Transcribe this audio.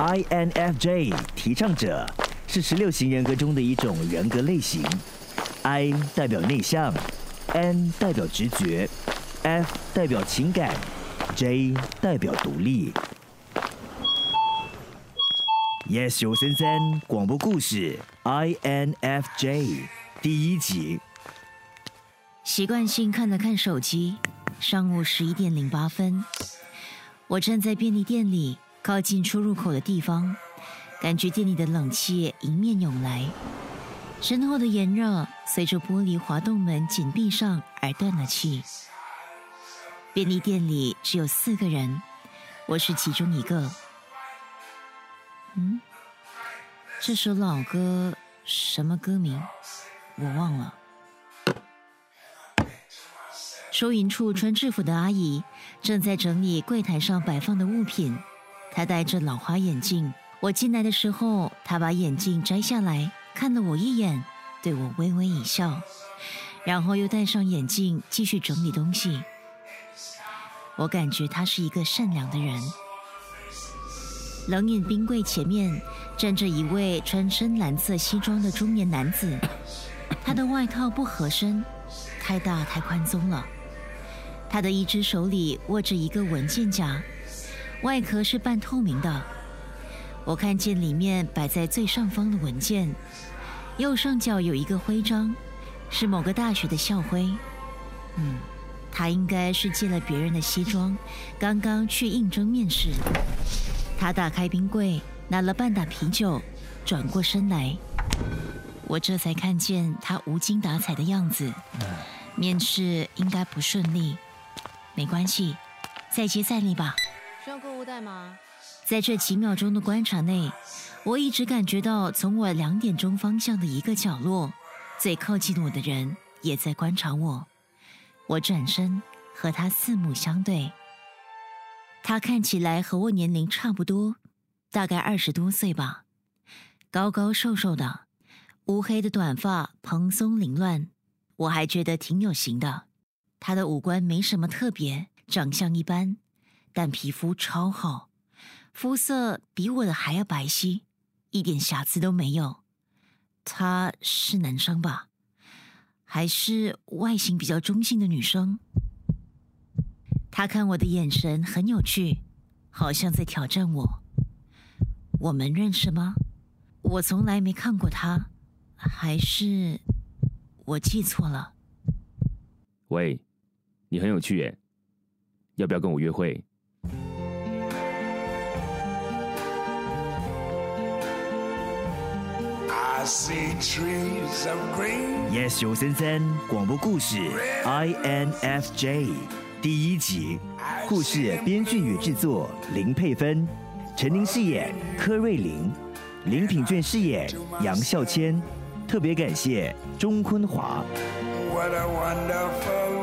INFJ 提倡者是十六型人格中的一种人格类型。I 代表内向，N 代表直觉，F 代表情感，J 代表独立。Yes 九三三广播故事 INFJ 第一集。习惯性看了看手机，上午十一点零八分，我站在便利店里靠近出入口的地方，感觉店里的冷气迎面涌来。身后的炎热随着玻璃滑动门紧闭上而断了气。便利店里只有四个人，我是其中一个。嗯，这首老歌什么歌名？我忘了。收银处穿制服的阿姨正在整理柜台上摆放的物品，他戴着老花眼镜。我进来的时候，他把眼镜摘下来。看了我一眼，对我微微一笑，然后又戴上眼镜继续整理东西。我感觉他是一个善良的人。冷饮冰柜前面站着一位穿深蓝色西装的中年男子，他的外套不合身，太大太宽松了。他的一只手里握着一个文件夹，外壳是半透明的。我看见里面摆在最上方的文件，右上角有一个徽章，是某个大学的校徽。嗯，他应该是借了别人的西装，刚刚去应征面试。他打开冰柜，拿了半打啤酒，转过身来，我这才看见他无精打采的样子。面试应该不顺利，没关系，再接再厉吧。需要购物袋吗？在这几秒钟的观察内，我一直感觉到，从我两点钟方向的一个角落，最靠近我的人也在观察我。我转身和他四目相对，他看起来和我年龄差不多，大概二十多岁吧，高高瘦瘦的，乌黑的短发蓬松凌乱，我还觉得挺有型的。他的五官没什么特别，长相一般，但皮肤超好。肤色比我的还要白皙，一点瑕疵都没有。他是男生吧？还是外形比较中性的女生？他看我的眼神很有趣，好像在挑战我。我们认识吗？我从来没看过他，还是我记错了？喂，你很有趣耶，要不要跟我约会？Yes 九三三广播故事 INFJ 第一集，故事编剧与制作林佩芬，陈宁饰演柯瑞玲，林品卷饰演杨孝谦，特别感谢钟坤华。What a wonderful